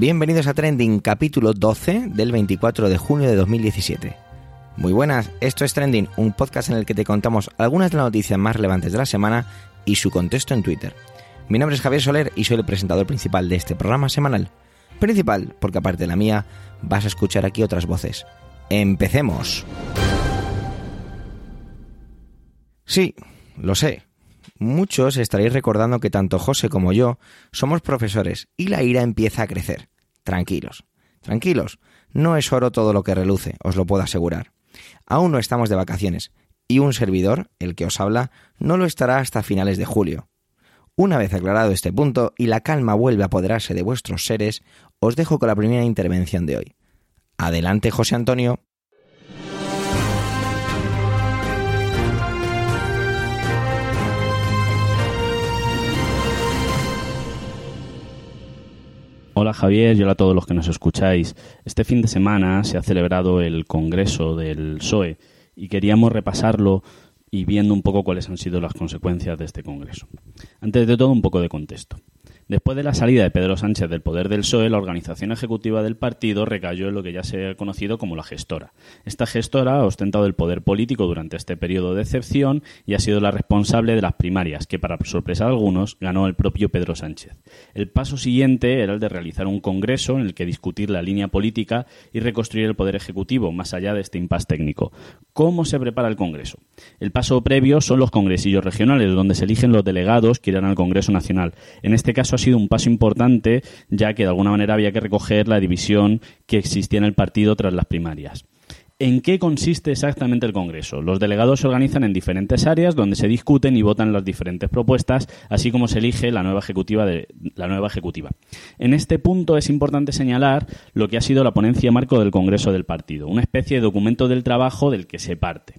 Bienvenidos a Trending, capítulo 12 del 24 de junio de 2017. Muy buenas, esto es Trending, un podcast en el que te contamos algunas de las noticias más relevantes de la semana y su contexto en Twitter. Mi nombre es Javier Soler y soy el presentador principal de este programa semanal. Principal, porque aparte de la mía, vas a escuchar aquí otras voces. ¡Empecemos! Sí, lo sé. Muchos estaréis recordando que tanto José como yo somos profesores y la ira empieza a crecer. Tranquilos, tranquilos, no es oro todo lo que reluce, os lo puedo asegurar. Aún no estamos de vacaciones y un servidor, el que os habla, no lo estará hasta finales de julio. Una vez aclarado este punto y la calma vuelve a apoderarse de vuestros seres, os dejo con la primera intervención de hoy. Adelante, José Antonio. Hola Javier y hola a todos los que nos escucháis. Este fin de semana se ha celebrado el Congreso del PSOE y queríamos repasarlo y viendo un poco cuáles han sido las consecuencias de este Congreso. Antes de todo, un poco de contexto. Después de la salida de Pedro Sánchez del poder del PSOE, la organización ejecutiva del partido recayó en lo que ya se ha conocido como la gestora. Esta gestora ha ostentado el poder político durante este periodo de excepción y ha sido la responsable de las primarias, que para sorpresa de algunos ganó el propio Pedro Sánchez. El paso siguiente era el de realizar un congreso en el que discutir la línea política y reconstruir el poder ejecutivo, más allá de este impasse técnico. ¿Cómo se prepara el congreso? El paso previo son los congresillos regionales, donde se eligen los delegados que irán al Congreso Nacional. En este caso sido un paso importante, ya que de alguna manera había que recoger la división que existía en el partido tras las primarias. ¿En qué consiste exactamente el Congreso? Los delegados se organizan en diferentes áreas donde se discuten y votan las diferentes propuestas, así como se elige la nueva ejecutiva de la nueva ejecutiva. En este punto es importante señalar lo que ha sido la ponencia marco del Congreso del partido, una especie de documento del trabajo del que se parte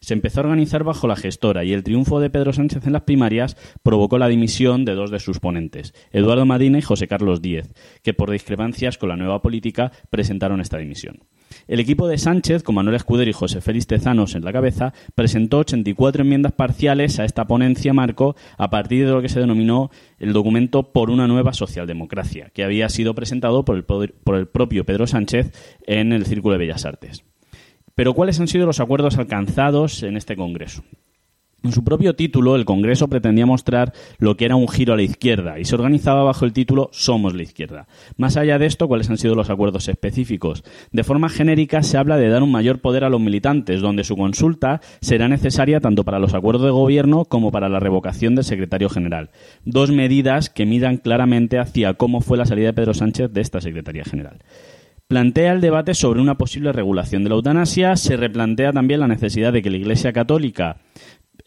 se empezó a organizar bajo la gestora y el triunfo de Pedro Sánchez en las primarias provocó la dimisión de dos de sus ponentes, Eduardo Madina y José Carlos Díez, que por discrepancias con la nueva política presentaron esta dimisión. El equipo de Sánchez, con Manuel Escudero y José Félix Tezanos en la cabeza, presentó 84 enmiendas parciales a esta ponencia marco a partir de lo que se denominó el documento por una nueva socialdemocracia, que había sido presentado por el, por el propio Pedro Sánchez en el Círculo de Bellas Artes. Pero ¿cuáles han sido los acuerdos alcanzados en este Congreso? En su propio título, el Congreso pretendía mostrar lo que era un giro a la izquierda y se organizaba bajo el título Somos la izquierda. Más allá de esto, ¿cuáles han sido los acuerdos específicos? De forma genérica se habla de dar un mayor poder a los militantes, donde su consulta será necesaria tanto para los acuerdos de gobierno como para la revocación del secretario general. Dos medidas que miran claramente hacia cómo fue la salida de Pedro Sánchez de esta Secretaría General plantea el debate sobre una posible regulación de la eutanasia, se replantea también la necesidad de que la Iglesia Católica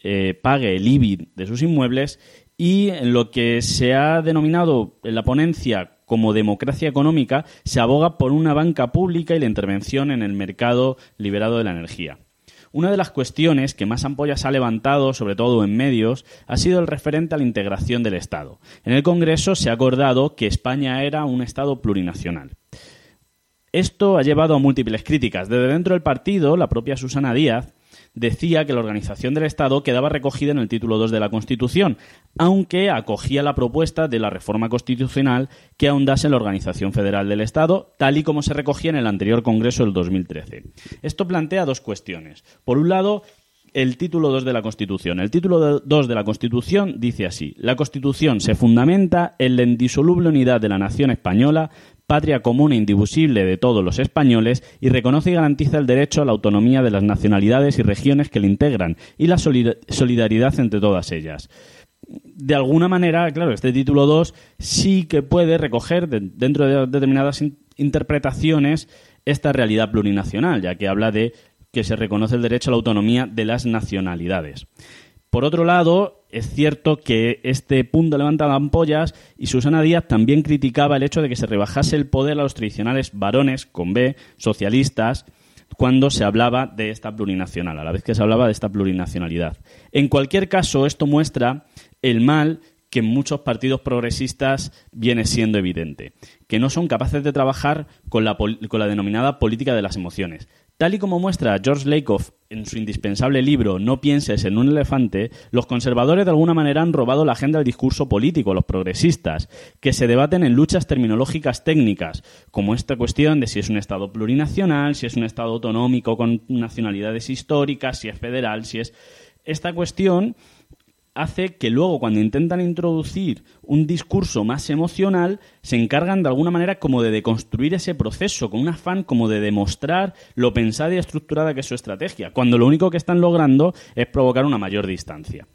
eh, pague el IBI de sus inmuebles y en lo que se ha denominado en la ponencia como democracia económica, se aboga por una banca pública y la intervención en el mercado liberado de la energía. Una de las cuestiones que más ampollas ha levantado, sobre todo en medios, ha sido el referente a la integración del Estado. En el Congreso se ha acordado que España era un Estado plurinacional. Esto ha llevado a múltiples críticas. Desde dentro del partido, la propia Susana Díaz decía que la organización del Estado quedaba recogida en el título 2 de la Constitución, aunque acogía la propuesta de la reforma constitucional que ahondase en la organización federal del Estado, tal y como se recogía en el anterior Congreso del 2013. Esto plantea dos cuestiones. Por un lado, el título 2 de la Constitución. El título 2 de la Constitución dice así: La Constitución se fundamenta en la indisoluble unidad de la nación española, patria común e indivisible de todos los españoles, y reconoce y garantiza el derecho a la autonomía de las nacionalidades y regiones que le integran, y la solidaridad entre todas ellas. De alguna manera, claro, este título 2 sí que puede recoger dentro de determinadas interpretaciones esta realidad plurinacional, ya que habla de que se reconoce el derecho a la autonomía de las nacionalidades. Por otro lado, es cierto que este punto levantaba ampollas y Susana Díaz también criticaba el hecho de que se rebajase el poder a los tradicionales varones, con B, socialistas, cuando se hablaba de esta plurinacional, a la vez que se hablaba de esta plurinacionalidad. En cualquier caso, esto muestra el mal que en muchos partidos progresistas viene siendo evidente, que no son capaces de trabajar con la, con la denominada política de las emociones. Tal y como muestra George Lakoff en su indispensable libro No pienses en un elefante, los conservadores de alguna manera han robado la agenda del discurso político, los progresistas, que se debaten en luchas terminológicas técnicas, como esta cuestión de si es un Estado plurinacional, si es un Estado autonómico con nacionalidades históricas, si es federal, si es... Esta cuestión hace que luego cuando intentan introducir un discurso más emocional se encargan de alguna manera como de deconstruir ese proceso con un afán como de demostrar lo pensada y estructurada que es su estrategia cuando lo único que están logrando es provocar una mayor distancia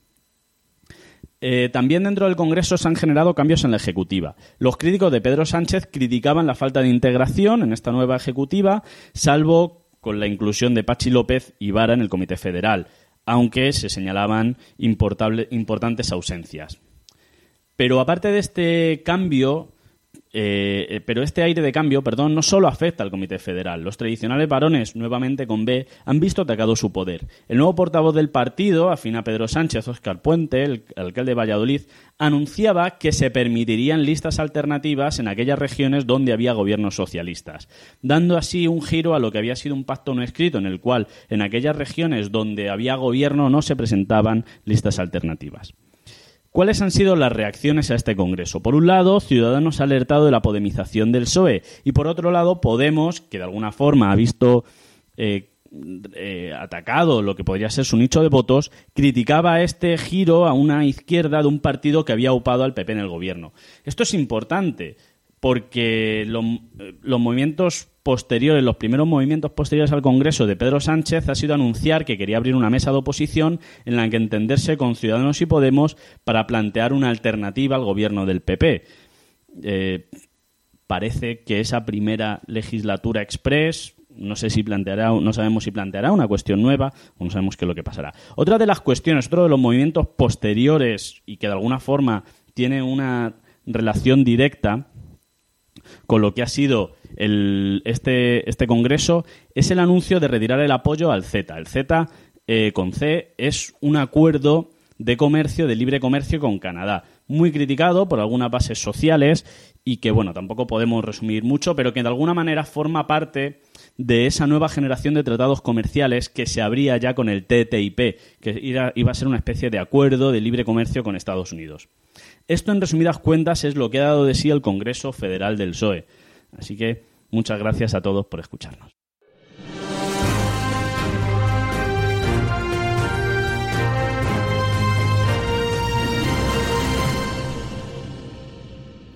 eh, también dentro del Congreso se han generado cambios en la Ejecutiva. Los críticos de Pedro Sánchez criticaban la falta de integración en esta nueva Ejecutiva, salvo con la inclusión de Pachi López y Vara en el Comité Federal aunque se señalaban importantes ausencias. Pero aparte de este cambio, eh, eh, pero este aire de cambio, perdón, no solo afecta al Comité Federal. Los tradicionales varones, nuevamente con B, han visto atacado su poder. El nuevo portavoz del partido, afina Pedro Sánchez, Óscar Puente, el alcalde de Valladolid, anunciaba que se permitirían listas alternativas en aquellas regiones donde había gobiernos socialistas, dando así un giro a lo que había sido un pacto no escrito en el cual en aquellas regiones donde había gobierno no se presentaban listas alternativas. ¿Cuáles han sido las reacciones a este Congreso? Por un lado, Ciudadanos ha alertado de la podemización del PSOE y por otro lado, Podemos, que de alguna forma ha visto eh, eh, atacado lo que podría ser su nicho de votos, criticaba este giro a una izquierda de un partido que había upado al PP en el gobierno. Esto es importante porque los movimientos posteriores, los primeros movimientos posteriores al Congreso de Pedro Sánchez ha sido anunciar que quería abrir una mesa de oposición en la que entenderse con Ciudadanos y Podemos para plantear una alternativa al gobierno del PP. Eh, parece que esa primera legislatura express no sé si planteará, no sabemos si planteará una cuestión nueva o no sabemos qué es lo que pasará. Otra de las cuestiones, otro de los movimientos posteriores y que de alguna forma tiene una relación directa con lo que ha sido este, este Congreso es el anuncio de retirar el apoyo al Z. El Z eh, con C es un acuerdo de comercio, de libre comercio con Canadá. Muy criticado por algunas bases sociales y que, bueno, tampoco podemos resumir mucho, pero que de alguna manera forma parte de esa nueva generación de tratados comerciales que se abría ya con el TTIP, que iba a ser una especie de acuerdo de libre comercio con Estados Unidos. Esto, en resumidas cuentas, es lo que ha dado de sí el Congreso Federal del PSOE. Así que muchas gracias a todos por escucharnos.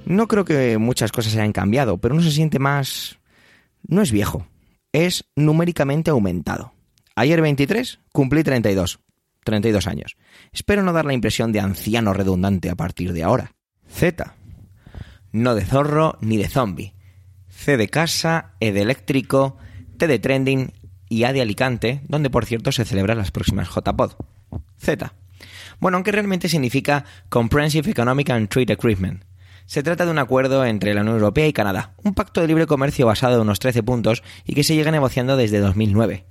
No creo que muchas cosas hayan cambiado, pero uno se siente más... No es viejo, es numéricamente aumentado. Ayer 23 cumplí 32. 32 años. Espero no dar la impresión de anciano redundante a partir de ahora. Z. No de zorro ni de zombie. C de casa, E de eléctrico, T de trending y A de Alicante, donde por cierto se celebran las próximas JPod. Z. Bueno, aunque realmente significa Comprehensive Economic and Trade Agreement. Se trata de un acuerdo entre la Unión Europea y Canadá, un pacto de libre comercio basado en unos 13 puntos y que se llega negociando desde 2009.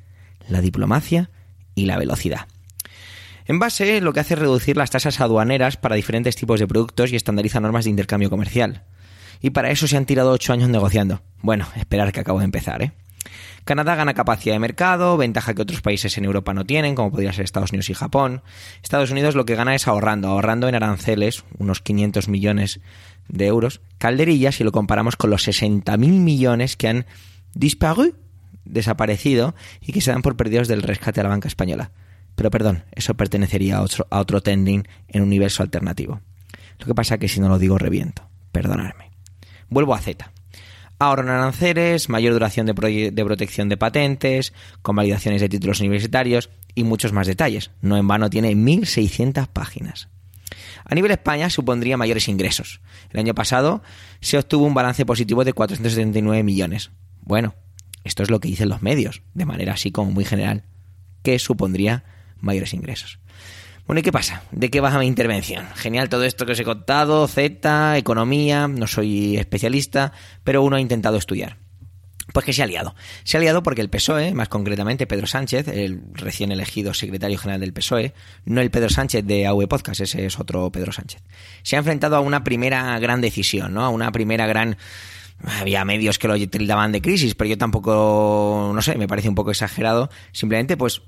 La diplomacia y la velocidad. En base, lo que hace es reducir las tasas aduaneras para diferentes tipos de productos y estandariza normas de intercambio comercial. Y para eso se han tirado ocho años negociando. Bueno, esperar que acabo de empezar, ¿eh? Canadá gana capacidad de mercado, ventaja que otros países en Europa no tienen, como podría ser Estados Unidos y Japón. Estados Unidos lo que gana es ahorrando, ahorrando en aranceles, unos 500 millones de euros. Calderilla, si lo comparamos con los 60.000 millones que han disparu, desaparecido, y que se dan por perdidos del rescate a la banca española. Pero perdón, eso pertenecería a otro, a otro tending en un universo alternativo. Lo que pasa es que si no lo digo reviento. Perdonadme. Vuelvo a Z. Ahorro en aranceles, mayor duración de, protección de patentes, convalidaciones de títulos universitarios y muchos más detalles. No en vano tiene 1.600 páginas. A nivel España supondría mayores ingresos. El año pasado se obtuvo un balance positivo de 479 millones. Bueno, esto es lo que dicen los medios, de manera así como muy general, que supondría mayores ingresos. Bueno, ¿y qué pasa? ¿De qué baja mi intervención? Genial todo esto que os he contado, Z, economía, no soy especialista, pero uno ha intentado estudiar. Pues que se ha liado. Se ha liado porque el PSOE, más concretamente Pedro Sánchez, el recién elegido secretario general del PSOE, no el Pedro Sánchez de AV Podcast, ese es otro Pedro Sánchez, se ha enfrentado a una primera gran decisión, ¿no? A una primera gran había medios que lo tildaban de crisis, pero yo tampoco, no sé, me parece un poco exagerado. Simplemente, pues,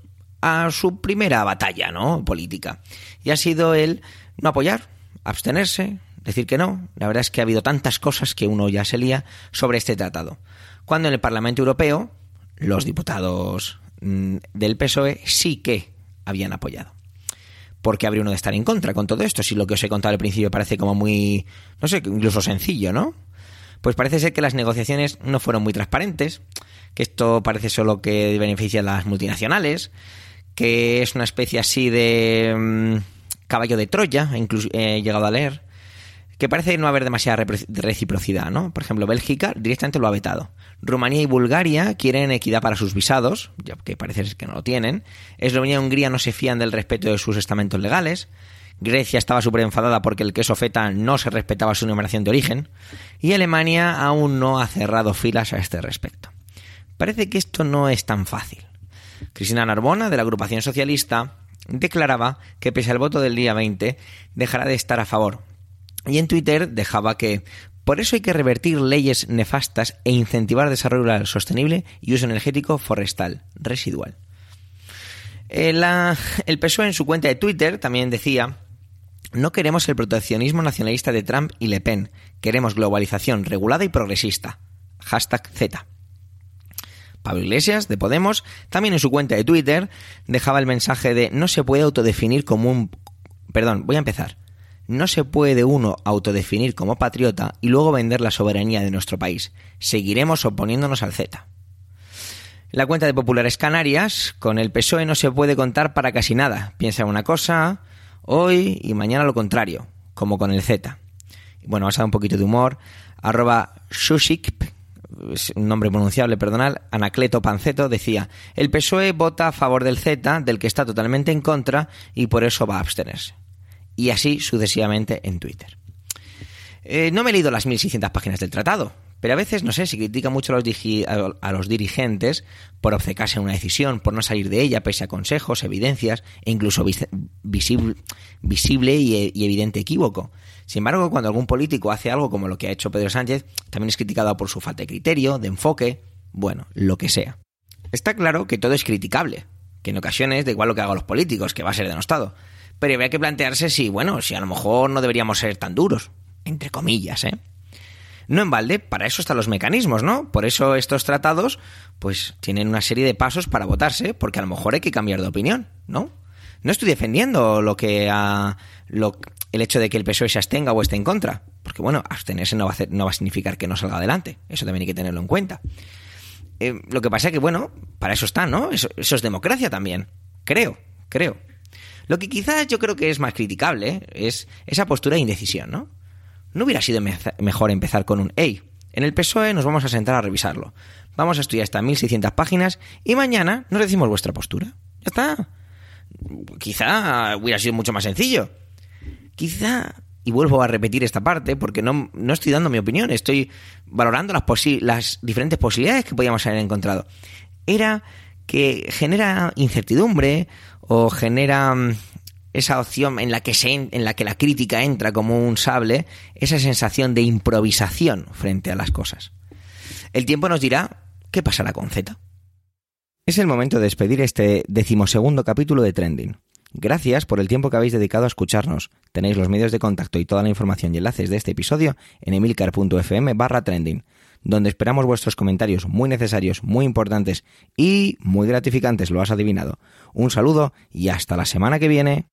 a su primera batalla, ¿no? Política. Y ha sido el no apoyar, abstenerse, decir que no. La verdad es que ha habido tantas cosas que uno ya se lía sobre este tratado. Cuando en el Parlamento Europeo, los diputados mm, del PSOE sí que habían apoyado. ¿Por qué habría uno de estar en contra con todo esto? Si lo que os he contado al principio parece como muy, no sé, incluso sencillo, ¿no? Pues parece ser que las negociaciones no fueron muy transparentes, que esto parece solo que beneficia a las multinacionales, que es una especie así de mm, caballo de Troya, incluso he llegado a leer, que parece no haber demasiada reciprocidad, ¿no? Por ejemplo, Bélgica directamente lo ha vetado. Rumanía y Bulgaria quieren equidad para sus visados, ya que parece que no lo tienen. Eslovenia y Hungría no se fían del respeto de sus estamentos legales. Grecia estaba súper enfadada porque el queso feta no se respetaba su numeración de origen. Y Alemania aún no ha cerrado filas a este respecto. Parece que esto no es tan fácil. Cristina Narbona, de la agrupación socialista, declaraba que pese al voto del día 20, dejará de estar a favor. Y en Twitter dejaba que por eso hay que revertir leyes nefastas e incentivar desarrollo rural sostenible y uso energético forestal residual. Eh, el PSOE en su cuenta de Twitter también decía no queremos el proteccionismo nacionalista de Trump y Le Pen, queremos globalización regulada y progresista. Hashtag Z. Pablo Iglesias, de Podemos, también en su cuenta de Twitter dejaba el mensaje de no se puede autodefinir como un... Perdón, voy a empezar. No se puede uno autodefinir como patriota y luego vender la soberanía de nuestro país. Seguiremos oponiéndonos al Z. La cuenta de Populares Canarias, con el PSOE no se puede contar para casi nada. Piensa una cosa hoy y mañana lo contrario, como con el Z. Bueno, vamos a dar un poquito de humor. Arroba un nombre pronunciable, perdonad, Anacleto Panceto decía, el PSOE vota a favor del Z, del que está totalmente en contra, y por eso va a abstenerse y así sucesivamente en Twitter. Eh, no me he leído las 1600 páginas del tratado, pero a veces, no sé, se critica mucho a los, a los, dirigentes por obcecarse en una decisión, por no salir de ella pese a consejos, evidencias e incluso visible, y, y, evidente equívoco. Sin embargo, cuando algún político hace algo como lo que ha hecho Pedro Sánchez, también es criticado por su falta de criterio, de enfoque, bueno, lo que sea. Está claro que todo es criticable, que en ocasiones da igual lo que hagan los políticos, que va a ser denostado pero habría que plantearse si, bueno, si a lo mejor no deberíamos ser tan duros, entre comillas, ¿eh? No en balde, para eso están los mecanismos, ¿no? Por eso estos tratados, pues, tienen una serie de pasos para votarse, porque a lo mejor hay que cambiar de opinión, ¿no? No estoy defendiendo lo que el hecho de que el PSOE se abstenga o esté en contra, porque bueno, abstenerse no va a, no va a significar que no salga adelante, eso también hay que tenerlo en cuenta. Eh, lo que pasa es que, bueno, para eso está, ¿no? eso es democracia también, creo, creo. Lo que quizás yo creo que es más criticable es esa postura de indecisión, ¿no? ¿No hubiera sido mejor empezar con un hey, en el PSOE nos vamos a sentar a revisarlo. Vamos a estudiar estas 1600 páginas y mañana nos decimos vuestra postura. Ya está. Quizá hubiera sido mucho más sencillo. Quizá, y vuelvo a repetir esta parte porque no, no estoy dando mi opinión, estoy valorando las, las diferentes posibilidades que podíamos haber encontrado. Era que genera incertidumbre o genera mm, esa opción en la que se, en la que la crítica entra como un sable, esa sensación de improvisación frente a las cosas. El tiempo nos dirá qué pasará con Z. Es el momento de despedir este decimosegundo capítulo de Trending. Gracias por el tiempo que habéis dedicado a escucharnos. Tenéis los medios de contacto y toda la información y enlaces de este episodio en emilcar.fm barra trending donde esperamos vuestros comentarios muy necesarios, muy importantes y muy gratificantes, lo has adivinado. Un saludo y hasta la semana que viene.